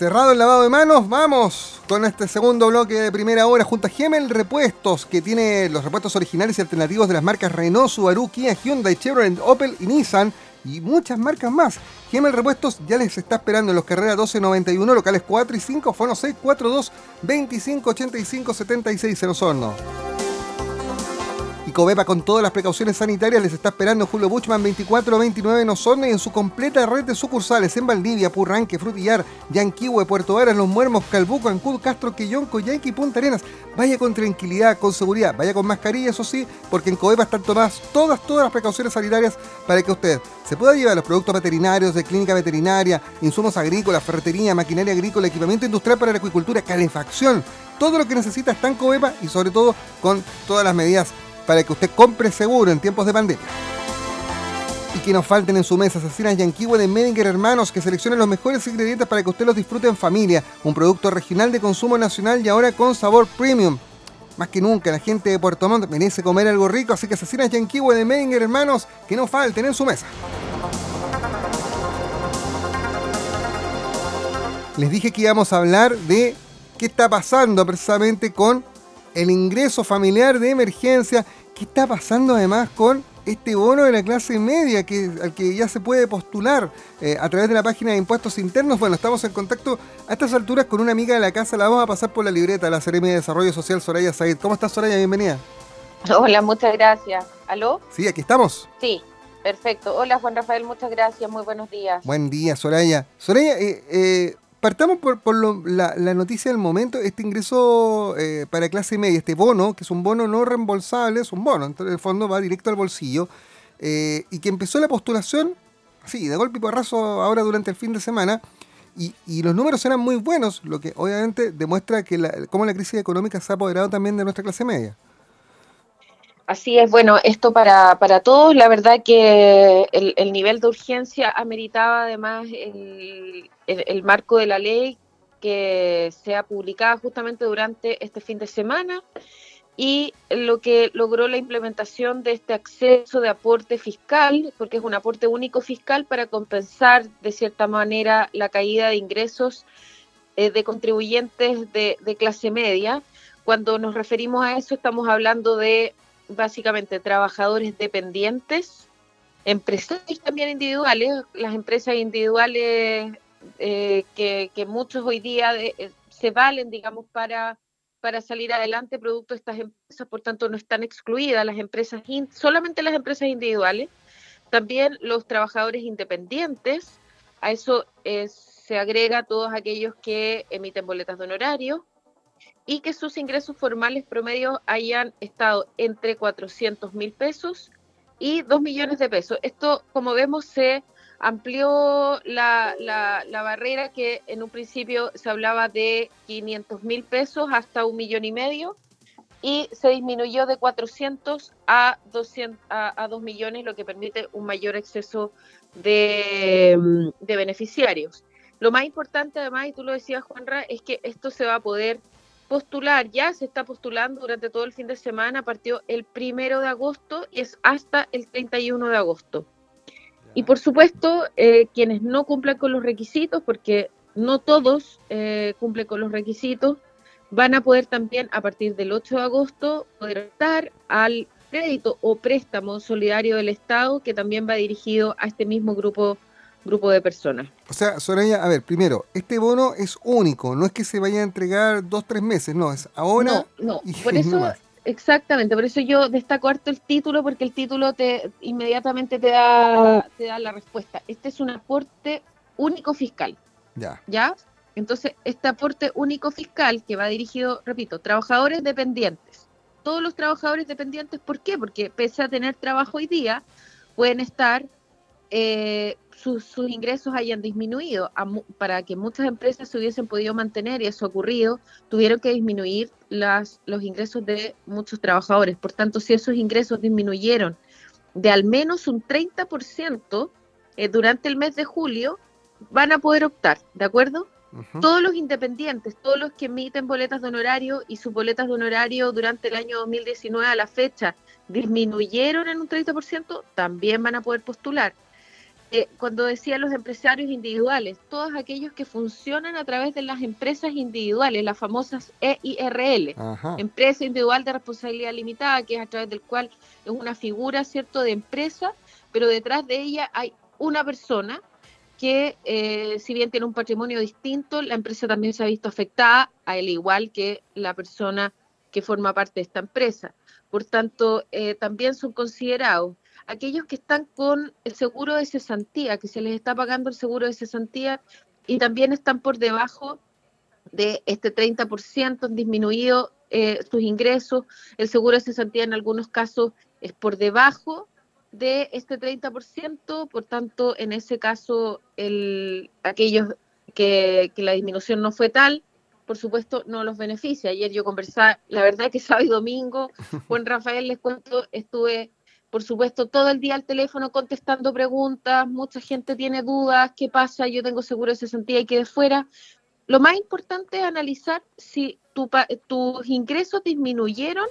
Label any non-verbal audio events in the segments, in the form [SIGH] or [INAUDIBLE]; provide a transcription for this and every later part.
Cerrado el lavado de manos, vamos con este segundo bloque de primera hora junto a Gemel Repuestos, que tiene los repuestos originales y alternativos de las marcas Renault, Subaru, Kia, Hyundai, Chevrolet, Opel y Nissan y muchas marcas más. Gemel Repuestos ya les está esperando en los carreras 1291, locales 4 y 5, fono 642 25 85 76 en. Y Covepa con todas las precauciones sanitarias les está esperando Julio Buchman 2429 en Osorno y en su completa red de sucursales en Valdivia, Purranque, Frutillar, Yanquihue, Puerto Varas, Los Muermos, Calbuco, Ancud, Castro, Quillón, Coyhaique y Punta Arenas. Vaya con tranquilidad, con seguridad, vaya con mascarilla, eso sí, porque en Covepa están tomadas todas, todas las precauciones sanitarias para que usted se pueda llevar los productos veterinarios de clínica veterinaria, insumos agrícolas, ferretería, maquinaria agrícola, equipamiento industrial para la acuicultura, calefacción. Todo lo que necesita está en Covepa y sobre todo con todas las medidas para que usted compre seguro en tiempos de pandemia. Y que nos falten en su mesa asesinas Yanquiwe de Medinger Hermanos que seleccionen los mejores ingredientes para que usted los disfrute en familia. Un producto regional de consumo nacional y ahora con sabor premium. Más que nunca, la gente de Puerto Montt merece comer algo rico, así que asesinas Yanquiwe de Medinger Hermanos que no falten en su mesa. Les dije que íbamos a hablar de qué está pasando precisamente con el ingreso familiar de emergencia ¿Qué está pasando además con este bono de la clase media que, al que ya se puede postular eh, a través de la página de impuestos internos? Bueno, estamos en contacto a estas alturas con una amiga de la casa. La vamos a pasar por la libreta, la Seremi de Desarrollo Social, Soraya Said. ¿Cómo estás, Soraya? Bienvenida. Hola, muchas gracias. ¿Aló? Sí, aquí estamos. Sí, perfecto. Hola, Juan Rafael, muchas gracias. Muy buenos días. Buen día, Soraya. Soraya, eh, eh Partamos por, la, noticia del momento, este ingreso eh, para clase media, este bono, que es un bono no reembolsable, es un bono, entonces el fondo va directo al bolsillo, eh, y que empezó la postulación, sí, de golpe y porrazo ahora durante el fin de semana, y, los números eran muy buenos, lo que obviamente demuestra que la, cómo la crisis económica se ha apoderado también de nuestra clase media. Así es, bueno, esto para, para todos, la verdad que el, el nivel de urgencia ameritaba además el, el, marco de la ley que sea publicada justamente durante este fin de semana y lo que logró la implementación de este acceso de aporte fiscal, porque es un aporte único fiscal para compensar de cierta manera la caída de ingresos eh, de contribuyentes de, de, clase media. Cuando nos referimos a eso estamos hablando de básicamente trabajadores dependientes, empresarios también individuales, las empresas individuales eh, que, muchos hoy día eh, se valen, digamos, para, para salir adelante producto de estas empresas, por tanto no están excluidas las empresas, solamente las empresas individuales, también los trabajadores independientes, a eso se agrega todos aquellos que emiten boletas de honorario y que sus ingresos formales promedios hayan estado entre 400 mil pesos y 2 millones de pesos. Esto, como vemos, se amplió la, la, barrera que en un principio se hablaba de 500 mil pesos hasta un millón y medio y se disminuyó de 400 a, 200, a, 2 millones, lo que permite un mayor exceso de, de, beneficiarios. Lo más importante además, y tú lo decías Juanra, es que esto se va a poder postular, ya se está postulando durante todo el fin de semana, partió el primero de agosto y es hasta el 31 de agosto. Y por supuesto, eh, quienes no cumplan con los requisitos, porque no todos eh, cumplen con los requisitos, van a poder también a partir del 8 de agosto poder optar al crédito o préstamo solidario del Estado que también va dirigido a este mismo grupo grupo de personas. O sea, Soraya, a ver, primero, este bono es único, no es que se vaya a entregar dos, tres meses, no, es ahora. No, no, por [LAUGHS] eso Exactamente, por eso yo destaco harto el título, porque el título te inmediatamente te da, te da la respuesta. Este es un aporte único fiscal. Ya. ¿Ya? Entonces, este aporte único fiscal que va dirigido, repito, trabajadores dependientes. Todos los trabajadores dependientes, ¿por qué? Porque pese a tener trabajo hoy día, pueden estar eh, sus, ingresos hayan disminuido. para que muchas empresas se hubiesen podido mantener, y eso ha ocurrido, tuvieron que disminuir las, los ingresos de muchos trabajadores. Por tanto, si esos ingresos disminuyeron de al menos un 30% eh, durante el mes de julio, van a poder optar, ¿de acuerdo? Todos los independientes, todos los que emiten boletas de honorario y sus boletas de honorario durante el año 2019 a la fecha disminuyeron en un 30%, también van a poder postular. Eh, cuando decía los empresarios individuales, todos aquellos que funcionan a través de las empresas individuales, las famosas EIRL, Empresa Individual de Responsabilidad Limitada, que es a través del cual es una figura, ¿cierto?, de empresa, pero detrás de ella hay una persona que, eh, si bien tiene un patrimonio distinto, la empresa también se ha visto afectada, al igual que la persona que forma parte de esta empresa. Por tanto, eh, también son considerados aquellos que están con el seguro de cesantía, que se les está pagando el seguro de cesantía y también están por debajo de este 30%, han disminuido eh, sus ingresos. El seguro de cesantía en algunos casos es por debajo de este 30%, por tanto, en ese caso, el, aquellos que, que la disminución no fue tal, por supuesto, no los beneficia. Ayer yo conversaba, la verdad que sábado y domingo, [LAUGHS] Juan Rafael, les cuento, estuve por supuesto, todo el día al teléfono contestando preguntas, mucha gente tiene dudas, ¿qué pasa? Yo tengo seguro de cesantía y quedé fuera. Lo más importante es analizar si tus ingresos disminuyeron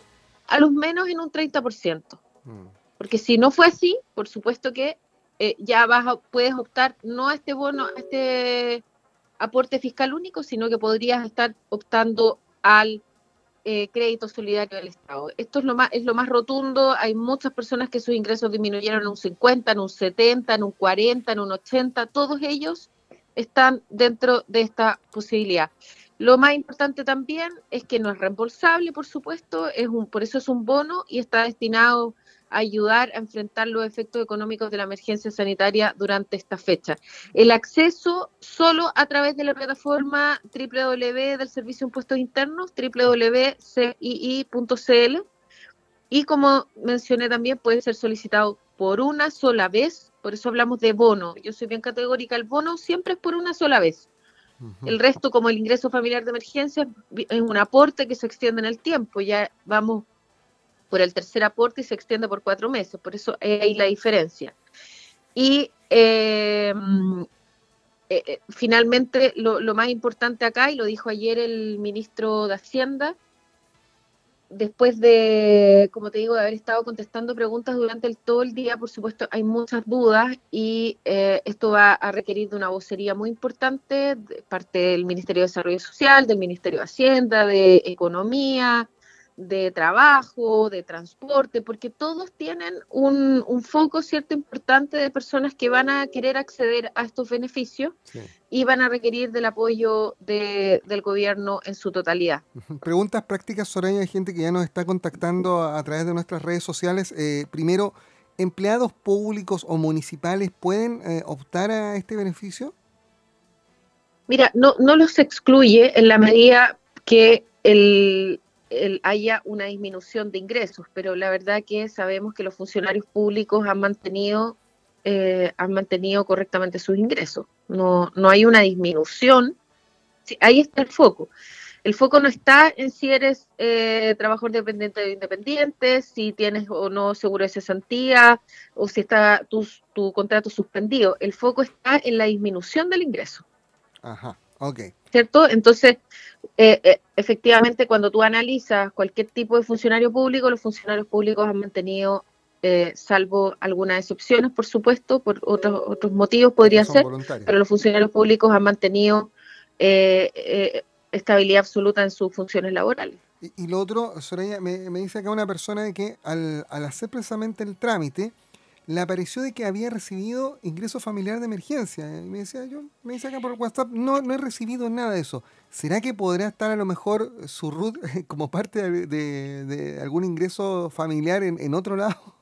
a lo menos en un 30%. Mm. Porque si no fue así, por supuesto que eh, ya vas puedes optar no a este bono, a este aporte fiscal único, sino que podrías estar optando al eh, crédito solidario del Estado. Esto es lo, más, es lo más rotundo. Hay muchas personas que sus ingresos disminuyeron en un 50, en un 70, en un 40, en un 80. Todos ellos están dentro de esta posibilidad. Lo más importante también es que no es reembolsable, por supuesto, es un, por eso es un bono y está destinado ayudar a enfrentar los efectos económicos de la emergencia sanitaria durante esta fecha. El acceso solo a través de la plataforma www del Servicio de Impuestos Internos, www.cii.cl, y como mencioné también puede ser solicitado por una sola vez, por eso hablamos de bono. Yo soy bien categórica, el bono siempre es por una sola vez. El resto, como el ingreso familiar de emergencia, es un aporte que se extiende en el tiempo. Ya vamos por el tercer aporte y se extiende por cuatro meses, por eso hay la diferencia. Y eh, eh, eh, finalmente lo, más importante acá, y lo dijo ayer el ministro de Hacienda, después de, como te digo, de haber estado contestando preguntas durante todo el día, por supuesto, hay muchas dudas y esto va a requerir de una vocería muy importante de parte del Ministerio de Desarrollo Social, del Ministerio de Hacienda, de Economía, de trabajo, de transporte, porque todos tienen un, foco cierto importante de personas que van a querer acceder a estos beneficios y van a requerir del apoyo del gobierno en su totalidad. Preguntas prácticas, Soraya, hay gente que ya nos está contactando a, través de nuestras redes sociales. Eh, primero, ¿empleados públicos o municipales pueden eh, optar a este beneficio? Mira, no, no los excluye en la medida que el, haya una disminución de ingresos, pero la verdad que sabemos que los funcionarios públicos han mantenido, eh, han mantenido correctamente sus ingresos. No, no hay una disminución. ahí está el foco. El foco no está en si eres eh, trabajador dependiente o independiente, si tienes o no seguro de cesantía o si está tu, tu contrato suspendido. El foco está en la disminución del ingreso. Ajá, ok. ¿Cierto? Entonces, eh, eh, efectivamente, cuando tú analizas cualquier tipo de funcionario público, los funcionarios públicos han mantenido, eh, salvo algunas excepciones, por supuesto, por otros, otros motivos podría ser, pero los funcionarios públicos han mantenido estabilidad absoluta en sus funciones laborales. Y, lo otro, Soraya, me, me, dice acá una persona de que al, al hacer precisamente el trámite, le apareció de que había recibido ingreso familiar de emergencia. Y me decía, yo me dice acá por WhatsApp, no, no he recibido nada de eso. ¿Será que podría estar a lo mejor su RUT [LAUGHS] como parte de, algún ingreso familiar en, otro lado?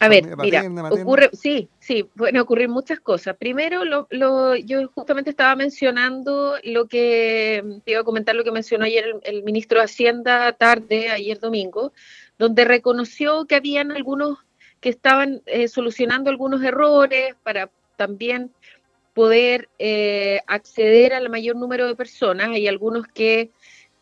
A ver, mira, ocurre, sí, sí, pueden ocurrir muchas cosas. Primero, lo, lo, yo justamente estaba mencionando lo que, te iba a comentar lo que mencionó ayer el, el ministro de Hacienda tarde, ayer domingo, donde reconoció que habían algunos que estaban eh, solucionando algunos errores para también poder eh, acceder al mayor número de personas. Hay algunos que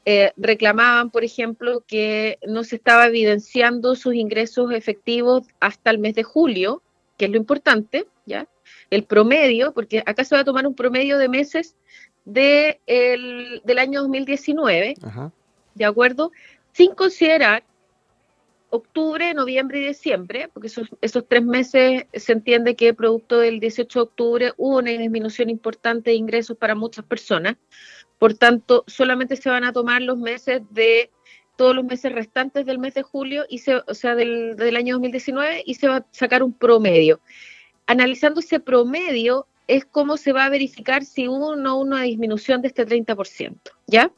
eh, reclamaban, por ejemplo, que no se estaba evidenciando sus ingresos efectivos hasta el mes de julio, que es lo importante, ¿ya? El promedio, porque acá se va a tomar un promedio de meses de del año 2019, ¿de acuerdo? Sin considerar octubre, noviembre y diciembre, porque esos, esos tres meses se entiende que producto del 18 de octubre hubo una disminución importante de ingresos para muchas personas. Por tanto, solamente se van a tomar los meses de todos los meses restantes del mes de julio, y se, o sea, del, del año 2019, y se va a sacar un promedio. Analizando ese promedio es cómo se va a verificar si hubo o no una disminución de este 30%, ¿ya?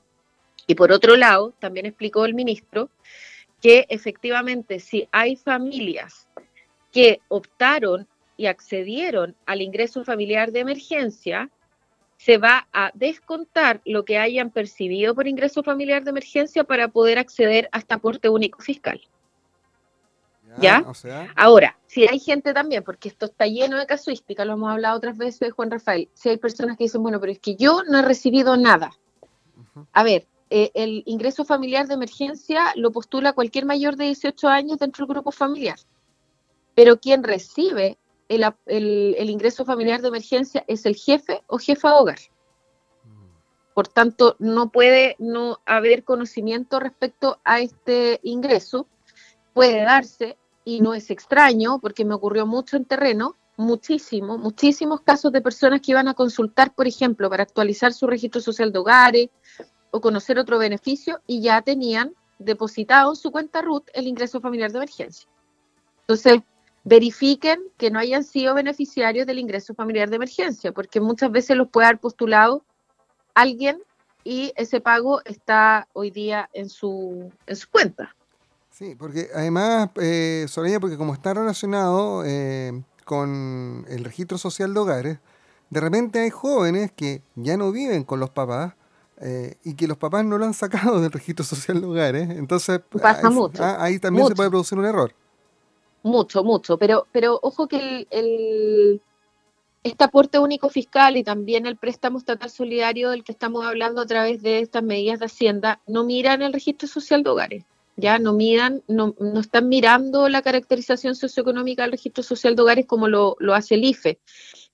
Y por otro lado, también explicó el ministro que efectivamente si hay familias que optaron y accedieron al ingreso familiar de emergencia, se va a descontar lo que hayan percibido por ingreso familiar de emergencia para poder acceder a este aporte único fiscal. ¿Ya? Ahora, si hay gente también, porque esto está lleno de casuística, lo hemos hablado otras veces, Juan Rafael, si hay personas que dicen, bueno, pero es que yo no he recibido nada. A ver, eh, el ingreso familiar de emergencia lo postula cualquier mayor de 18 años dentro del grupo familiar. Pero quien recibe el, ingreso familiar de emergencia es el jefe o jefa hogar. Por tanto, no puede no haber conocimiento respecto a este ingreso. Puede darse, y no es extraño, porque me ocurrió mucho en terreno, muchísimo, muchísimos casos de personas que iban a consultar, por ejemplo, para actualizar su registro social de hogares, o conocer otro beneficio y ya tenían depositado en su cuenta RUT el ingreso familiar de emergencia. Entonces, verifiquen que no hayan sido beneficiarios del ingreso familiar de emergencia, porque muchas veces los puede haber postulado alguien y ese pago está hoy día en su, en su cuenta. Sí, porque además, eh, Soraya, porque como está relacionado eh, con el registro social de hogares, de repente hay jóvenes que ya no viven con los papás eh, y que los papás no lo han sacado del registro social de hogares. Entonces, Pasa ahí, mucho, ah, ahí también se puede producir un error. Mucho, mucho. Pero, pero ojo que el, este aporte único fiscal y también el préstamo estatal solidario del que estamos hablando a través de estas medidas de Hacienda no miran el registro social de hogares. Ya no miran, no, no están mirando la caracterización socioeconómica del registro social de hogares como lo, lo hace el IFE.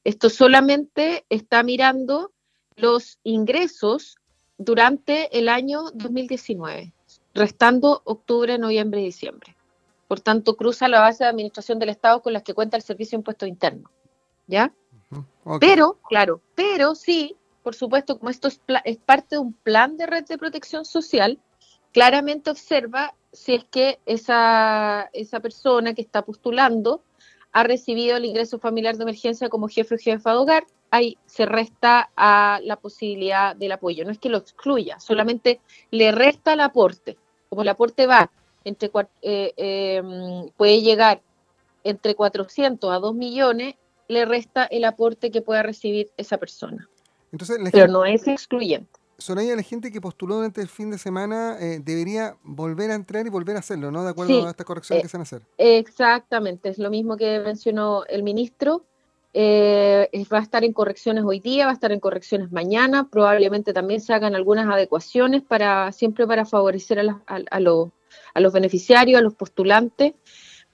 Esto solamente está mirando los ingresos durante el año 2019, restando octubre, noviembre y diciembre. Por tanto, cruza la base de administración del Estado con las que cuenta el Servicio de Impuesto Interno. ¿Ya? Pero, claro, pero sí, por supuesto, como esto es, es, parte de un plan de red de protección social, claramente observa si es que esa, esa persona que está postulando ha recibido el ingreso familiar de emergencia como jefe o jefa de hogar, ahí se resta a la posibilidad del apoyo. No es que lo excluya, solamente le resta el aporte. Como el aporte va entre eh, em, puede llegar entre 400 a 2 millones, le resta el aporte que pueda recibir esa persona. Entonces, Pero no es excluyente. Soraya, la gente que postuló durante el fin de semana eh, debería volver a entrar y volver a hacerlo, ¿no? De acuerdo a esta corrección eh, que se van a hacer. Exactamente, es lo mismo que mencionó el ministro. Eh, va a estar en correcciones hoy día, va a estar en correcciones mañana, probablemente también se hagan algunas adecuaciones para siempre para favorecer a, a, los beneficiarios, a los postulantes.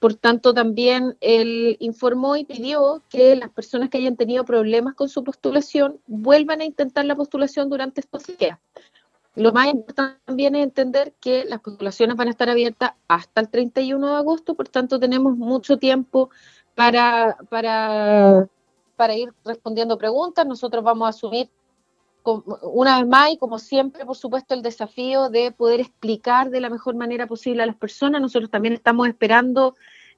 Por tanto, también él informó y pidió que las personas que hayan tenido problemas con su postulación vuelvan a intentar la postulación durante estos días. Lo más importante también es entender que las postulaciones van a estar abiertas hasta el 31 de agosto, por tanto tenemos mucho tiempo para, para, para ir respondiendo preguntas. Nosotros vamos a asumir una vez más y como siempre, por supuesto, el desafío de poder explicar de la mejor manera posible a las personas. Nosotros también estamos esperando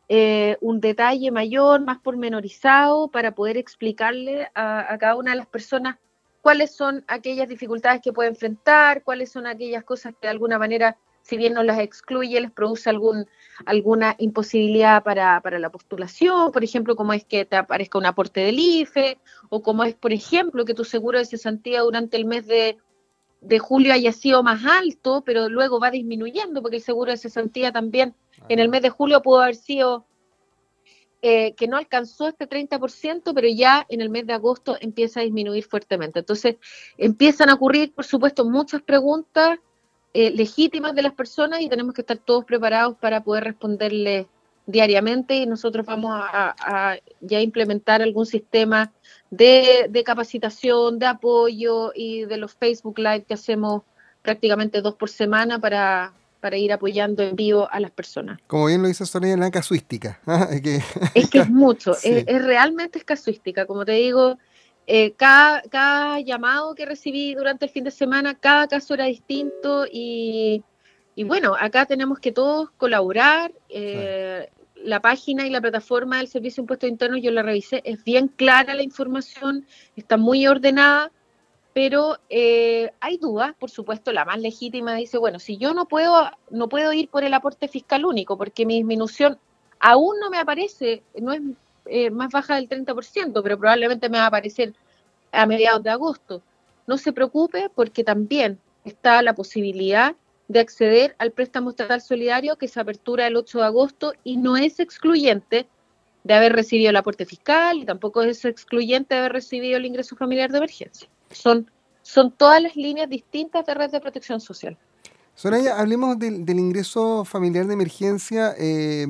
eh, un detalle mayor, más pormenorizado, para poder explicarle a, a, cada una de las personas cuáles son aquellas dificultades que puede enfrentar, cuáles son aquellas cosas que de alguna manera si bien no las excluye, les produce algún, alguna imposibilidad para, la postulación, por ejemplo, como es que te aparezca un aporte del IFE, o como es, por ejemplo, que tu seguro de cesantía durante el mes de, julio haya sido más alto, pero luego va disminuyendo, porque el seguro de cesantía también en el mes de julio pudo haber sido eh, que no alcanzó este 30%, pero ya en el mes de agosto empieza a disminuir fuertemente. Entonces, empiezan a ocurrir, por supuesto, muchas preguntas eh, legítimas de las personas y tenemos que estar todos preparados para poder responderles diariamente y nosotros vamos a, ya implementar algún sistema de, capacitación, de apoyo y de los Facebook Live que hacemos prácticamente dos por semana para, para ir apoyando en vivo a las personas. Como bien lo dice Sonia, la casuística. ¿ah? Es que es, [LAUGHS] mucho, es, realmente es casuística. Como te digo, eh, cada, cada, llamado que recibí durante el fin de semana, cada caso era distinto y, bueno, acá tenemos que todos colaborar. Eh, la página y la plataforma del Servicio de Impuestos Internos, yo la revisé, es bien clara la información, está muy ordenada pero eh, hay dudas, por supuesto, la más legítima dice, bueno, si yo no puedo, no puedo ir por el aporte fiscal único, porque mi disminución aún no me aparece, no es eh, más baja del 30%, pero probablemente me va a aparecer a mediados de agosto. No se preocupe porque también está la posibilidad de acceder al préstamo estatal solidario que se apertura el 8 de agosto y no es excluyente de haber recibido el aporte fiscal y tampoco es excluyente de haber recibido el ingreso familiar de emergencia. Son, son todas las líneas distintas de red de protección social. Soraya, hablemos del, ingreso familiar de emergencia. Eh,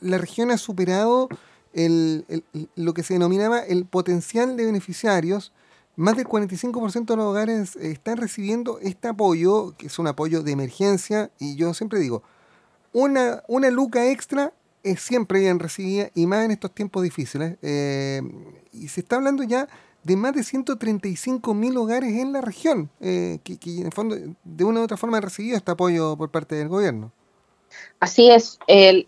la, región ha superado lo que se denominaba el potencial de beneficiarios. Más del 45% de los hogares están recibiendo este apoyo, que es un apoyo de emergencia. Y yo siempre digo, una, una luca extra es siempre bien recibida y más en estos tiempos difíciles. Eh, y se está hablando ya de más de 135 mil hogares en la región, eh, que, en el fondo de una u otra forma han recibido este apoyo por parte del gobierno. Así es,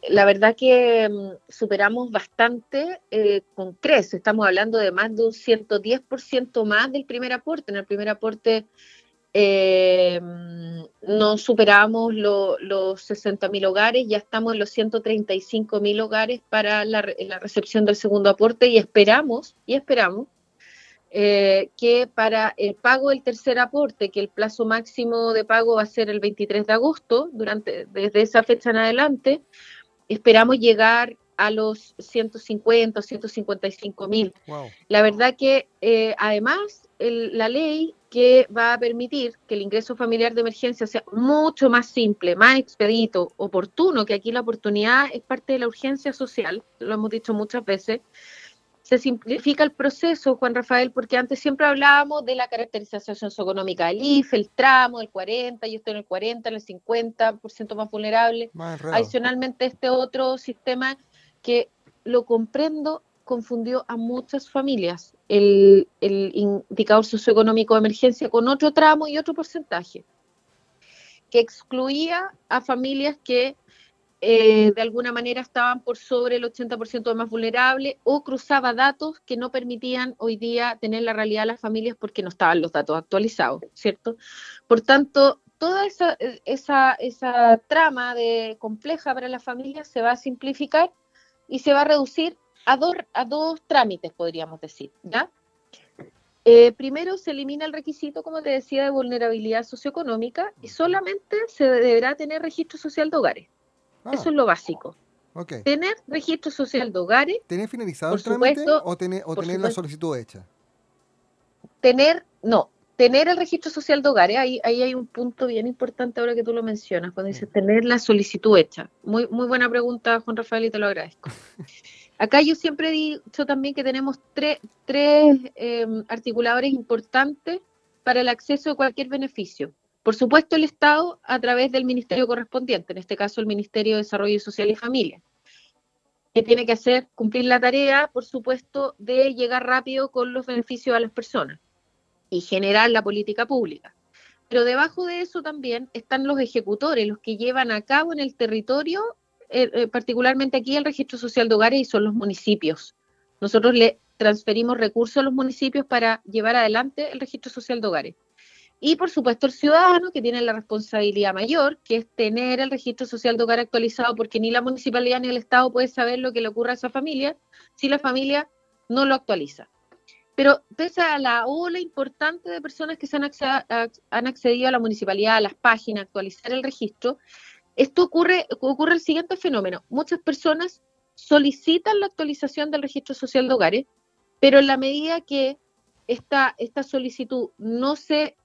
la verdad que mm, superamos bastante eh, con CRES, estamos hablando de más de un 110% más del primer aporte. En el primer aporte eh, mm, no superamos los 60 mil hogares, ya estamos en los 135 mil hogares para la, la recepción del segundo aporte y esperamos, y esperamos eh, que para el pago del tercer aporte, que el plazo máximo de pago va a ser el 23 de agosto, durante, desde esa fecha en adelante, esperamos llegar a los 150 o 155 mil. La verdad que eh, además la ley que va a permitir que el ingreso familiar de emergencia sea mucho más simple, más expedito, oportuno, que aquí la oportunidad es parte de la urgencia social, lo hemos dicho muchas veces, se simplifica el proceso, Juan Rafael, porque antes siempre hablábamos de la caracterización socioeconómica del IFE, el tramo, el 40, yo estoy en el 40, en el 50% más vulnerable. Adicionalmente, este otro sistema que lo comprendo confundió a muchas familias, el, el indicador socioeconómico de emergencia con otro tramo y otro porcentaje, que excluía a familias que eh, de alguna manera estaban por sobre el 80% de más vulnerables o cruzaba datos que no permitían hoy día tener la realidad de las familias porque no estaban los datos actualizados, ¿cierto? Por tanto, toda esa, trama de compleja para las familias se va a simplificar y se va a reducir a dos, a dos trámites, podríamos decir, ¿ya? Eh, primero se elimina el requisito, como te decía, de vulnerabilidad socioeconómica y solamente se deberá tener registro social de hogares. Ah. Eso es lo básico. Tener registro social de hogares. ¿Tener finalizado el trámite o tener, o tener la solicitud hecha? Tener, no, tener el registro social de hogares, ahí, ahí hay un punto bien importante ahora que tú lo mencionas, cuando dices tener la solicitud hecha. Muy, muy buena pregunta, Juan Rafael, y te lo agradezco. [LAUGHS] Acá yo siempre he dicho también que tenemos tres, tres em, articuladores importantes para el acceso a cualquier beneficio. Por supuesto, el Estado a través del ministerio correspondiente, en este caso el Ministerio de Desarrollo Social y Familia, que tiene que hacer, cumplir la tarea, por supuesto, de llegar rápido con los beneficios a las personas y generar la política pública. Pero debajo de eso también están los ejecutores, los que llevan a cabo en el territorio, eh, eh, particularmente aquí el registro social de hogares y son los municipios. Nosotros le transferimos recursos a los municipios para llevar adelante el registro social de hogares. Y por supuesto el ciudadano que tiene la responsabilidad mayor, que es tener el registro social de hogar actualizado, porque ni la municipalidad ni el Estado puede saber lo que le ocurre a esa familia si la familia no lo actualiza. Pero pese a la ola importante de personas que han, accedido a la municipalidad, a las páginas, a actualizar el registro, esto ocurre, ocurre el siguiente fenómeno. Muchas personas solicitan la actualización del registro social de hogares, pero en la medida que esta, esta solicitud no se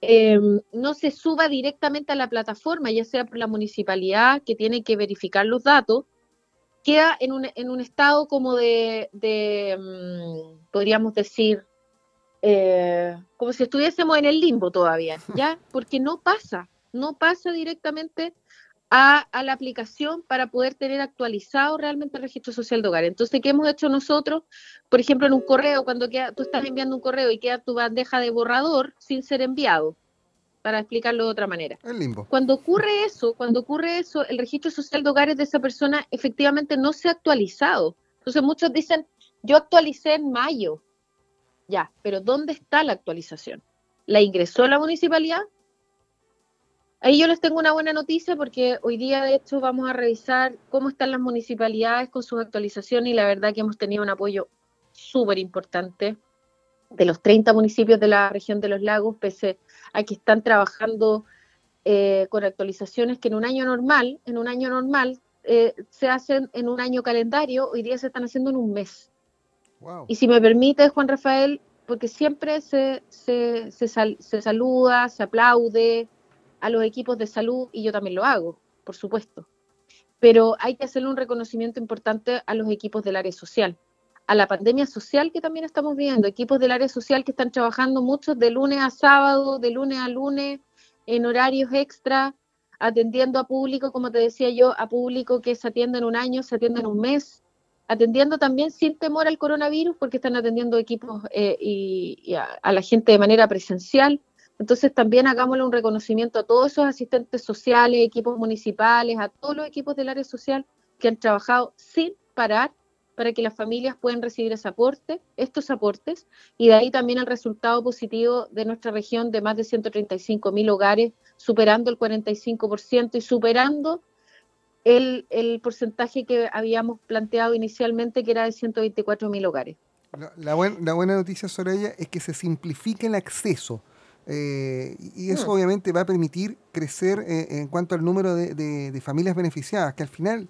Em, no se suba directamente a la plataforma, ya sea por la municipalidad que tiene que verificar los datos, queda en un, en un estado como de, em, podríamos decir, eh, como si estuviésemos en el limbo todavía, [LAUGHS] ¿ya? Porque no pasa, no pasa directamente a, la aplicación para poder tener actualizado realmente el registro social de hogar. Entonces, ¿qué hemos hecho nosotros? Por ejemplo, en un correo, cuando tú estás enviando un correo y queda tu bandeja de borrador sin ser enviado, para explicarlo de otra manera. El limbo. Cuando ocurre eso, cuando ocurre eso, el registro social de hogares de esa persona efectivamente no se ha actualizado. Entonces muchos dicen, yo actualicé en mayo. Ya, pero ¿dónde está la actualización? ¿La ingresó la municipalidad? Ahí yo les tengo una buena noticia porque hoy día de hecho vamos a revisar cómo están las municipalidades con sus actualizaciones y la verdad que hemos tenido un apoyo súper importante de los 30 municipios de la región de los lagos, pese a que están trabajando eh, con actualizaciones que en un año normal, en un año normal, eh, se hacen en un año calendario, hoy día se están haciendo en un mes. Y si me permite, Juan Rafael, porque siempre se, se, se saluda, se aplaude, a los equipos de salud y yo también lo hago, por supuesto. Pero hay que hacerle un reconocimiento importante a los equipos del área social, a la pandemia social que también estamos viendo, equipos del área social que están trabajando muchos de lunes a sábado, de lunes a lunes, en horarios extra, atendiendo a público, como te decía yo, a público que se atiende en un año, se atiende en un mes, atendiendo también sin temor al coronavirus, porque están atendiendo equipos eh, y, a, la gente de manera presencial. Entonces también hagámosle un reconocimiento a todos esos asistentes sociales, equipos municipales, a todos los equipos del área social que han trabajado sin parar para que las familias puedan recibir ese aporte, estos aportes, y de ahí también el resultado positivo de nuestra región de más de 135 mil hogares, superando el 45% y superando el, porcentaje que habíamos planteado inicialmente, que era de 124 mil hogares. La, la, buena noticia ella es que se simplifica el acceso eh, y eso mm. obviamente va a permitir crecer eh, en cuanto al número de, familias beneficiadas, que al final,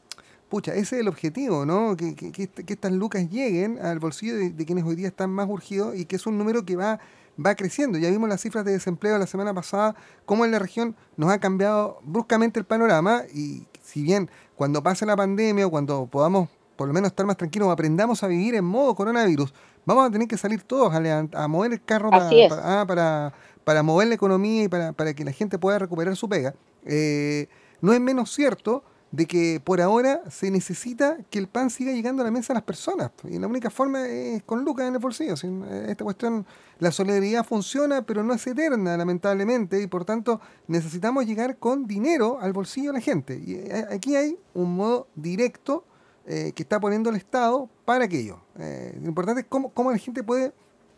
pucha, ese es el objetivo, ¿no? Que, estas lucas lleguen al bolsillo de, quienes hoy día están más urgidos y que es un número que va, va creciendo. Ya vimos las cifras de desempleo la semana pasada, cómo en la región nos ha cambiado bruscamente el panorama y si bien cuando pase la pandemia o cuando podamos por lo menos estar más tranquilos, aprendamos a vivir en modo coronavirus, vamos a tener que salir todos a, mover el carro para, para, para mover la economía y para, que la gente pueda recuperar su pega, eh, no es menos cierto de que por ahora se necesita que el pan siga llegando a la mesa a las personas. Y la única forma es con lucas en el bolsillo. Eh, esta cuestión, la solidaridad funciona, pero no es eterna, lamentablemente, y por tanto necesitamos llegar con dinero al bolsillo de la gente. Y eh, aquí hay un modo directo que está poniendo el Estado para aquello. lo importante es cómo, cómo la gente puede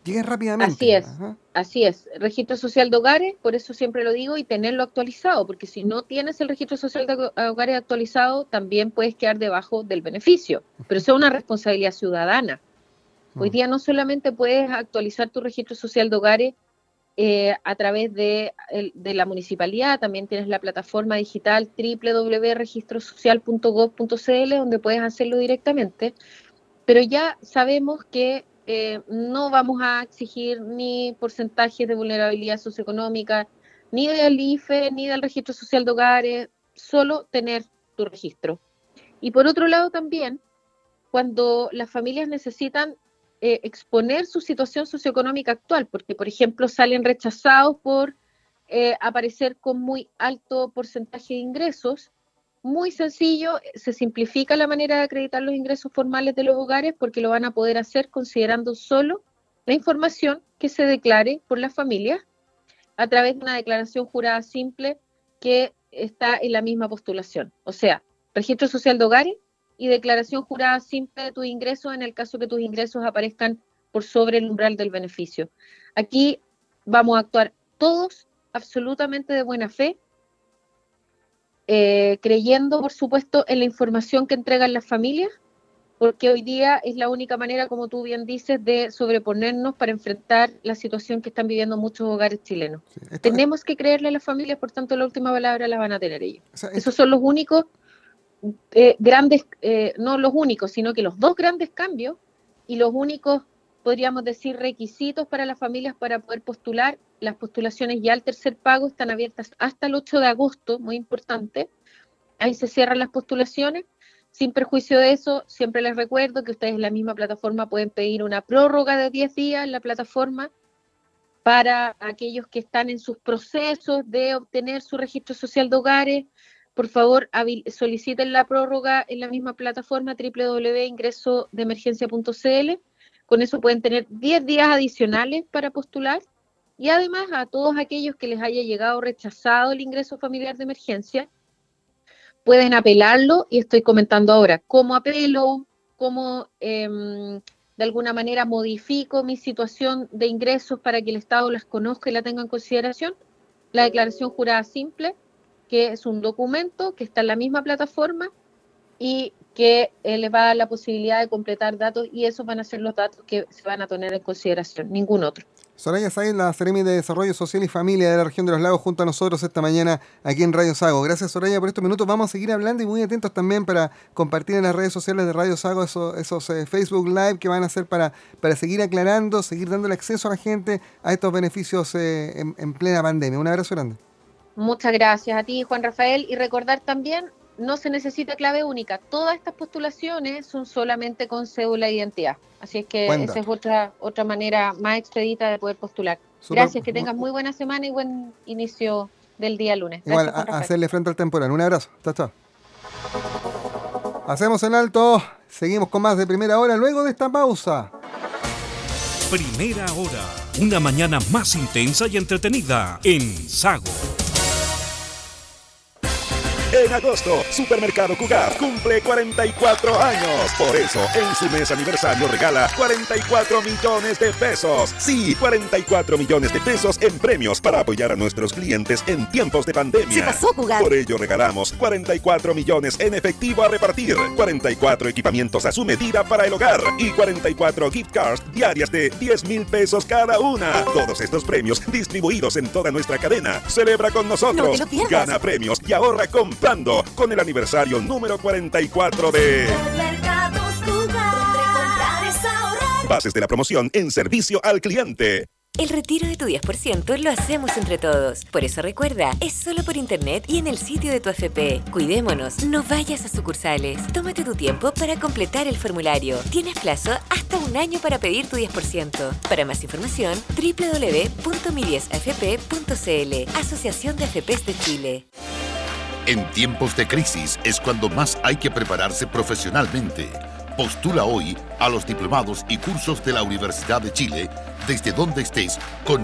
Rápidamente. Así es, así es. Registro social de hogares, por eso siempre lo digo, y tenerlo actualizado, porque si no tienes el registro social de hogares actualizado, también puedes quedar debajo del beneficio, pero eso es una responsabilidad ciudadana. Hoy mm. día no solamente puedes actualizar tu registro social de hogares eh, a través de, de, la municipalidad, también tienes la plataforma digital www.registrosocial.gov.cl donde puedes hacerlo directamente, pero ya sabemos que eh, no vamos a exigir ni porcentajes de vulnerabilidad socioeconómica, ni del IFE, ni del registro social de hogares, solo tener tu registro. Y por otro lado también, cuando las familias necesitan eh, exponer su situación socioeconómica actual, porque por ejemplo salen rechazados por eh, aparecer con muy alto porcentaje de ingresos, muy sencillo, se simplifica la manera de acreditar los ingresos formales de los hogares porque lo van a poder hacer considerando solo la información que se declare por la familia a través de una declaración jurada simple que está en la misma postulación. O sea, registro social de hogares y declaración jurada simple de tus ingresos en el caso que tus ingresos aparezcan por sobre el umbral del beneficio. Aquí vamos a actuar todos absolutamente de buena fe eh, creyendo, por supuesto, en la información que entregan las familias, porque hoy día es la única manera, como tú bien dices, de sobreponernos para enfrentar la situación que están viviendo muchos hogares chilenos. Tenemos que creerle a las familias, por tanto, la última palabra la van a tener ellos. Esos son los únicos eh, grandes, eh, no los únicos, sino que los dos grandes cambios y los únicos podríamos decir, requisitos para las familias para poder postular. Las postulaciones ya al tercer pago están abiertas hasta el 8 de agosto, muy importante. Ahí se cierran las postulaciones. Sin perjuicio de eso, siempre les recuerdo que ustedes en la misma plataforma pueden pedir una prórroga de 10 días en la plataforma para aquellos que están en sus procesos de obtener su registro social de hogares. Por favor, soliciten la prórroga en la misma plataforma www.ingresodeemergencia.cl. Con eso pueden tener 10 días adicionales para postular. Y además a todos aquellos que les haya llegado rechazado el ingreso familiar de emergencia, pueden apelarlo y estoy comentando ahora cómo apelo, cómo em, de alguna manera modifico mi situación de ingresos para que el Estado las conozca y la tenga en consideración. La declaración jurada simple, que es un documento que está en la misma plataforma y que eh, les va a dar la posibilidad de completar datos y esos van a ser los datos que se van a tener en consideración, ningún otro. Soraya Sáenz, la Seremi de Desarrollo Social y Familia de la región de los lagos, junto a nosotros esta mañana aquí en Radio Sago. Gracias Soraya por estos minutos. Vamos a seguir hablando y muy atentos también para compartir en las redes sociales de Radio Sago esos, eh, Facebook Live que van a hacer para, para seguir aclarando, seguir dándole acceso a la gente a estos beneficios eh, en plena pandemia. Un abrazo grande. Muchas gracias a ti, Juan Rafael, y recordar también no se necesita clave única. Todas estas postulaciones son solamente con cédula de identidad. Así es que esa es otra, otra manera más expedita de poder postular. Gracias, que tengas muy buena semana y buen inicio del día lunes. Igual, a, hacerle frente al temporal. Un abrazo. Chao, chao. Hacemos en alto. Seguimos con más de primera hora luego de esta pausa. Primera hora. Una mañana más intensa y entretenida en Sago. En agosto, Supermercado Cugat cumple 44 años. Por eso, en su mes aniversario regala 44 millones de pesos. Sí, 44 millones de pesos en premios para apoyar a nuestros clientes en tiempos de pandemia. pasó, Por ello regalamos 44 millones en efectivo a repartir, 44 equipamientos a su medida para el hogar y 44 gift cards diarias de 10 mil pesos cada una. Todos estos premios distribuidos en toda nuestra cadena. Celebra con nosotros. Gana premios y ahorra con con el aniversario número 44 de... Bases de la promoción en servicio al cliente. El retiro de tu 10% lo hacemos entre todos. Por eso recuerda, es solo por internet y en el sitio de tu AFP. Cuidémonos, no vayas a sucursales. Tómate tu tiempo para completar el formulario. Tienes plazo hasta un año para pedir tu 10%. Para más información, www.miliesafp.cl Asociación de AFPs de Chile. En tiempos de crisis es cuando más hay que prepararse profesionalmente. Postula hoy a los diplomados y cursos de la Universidad de Chile desde donde estés con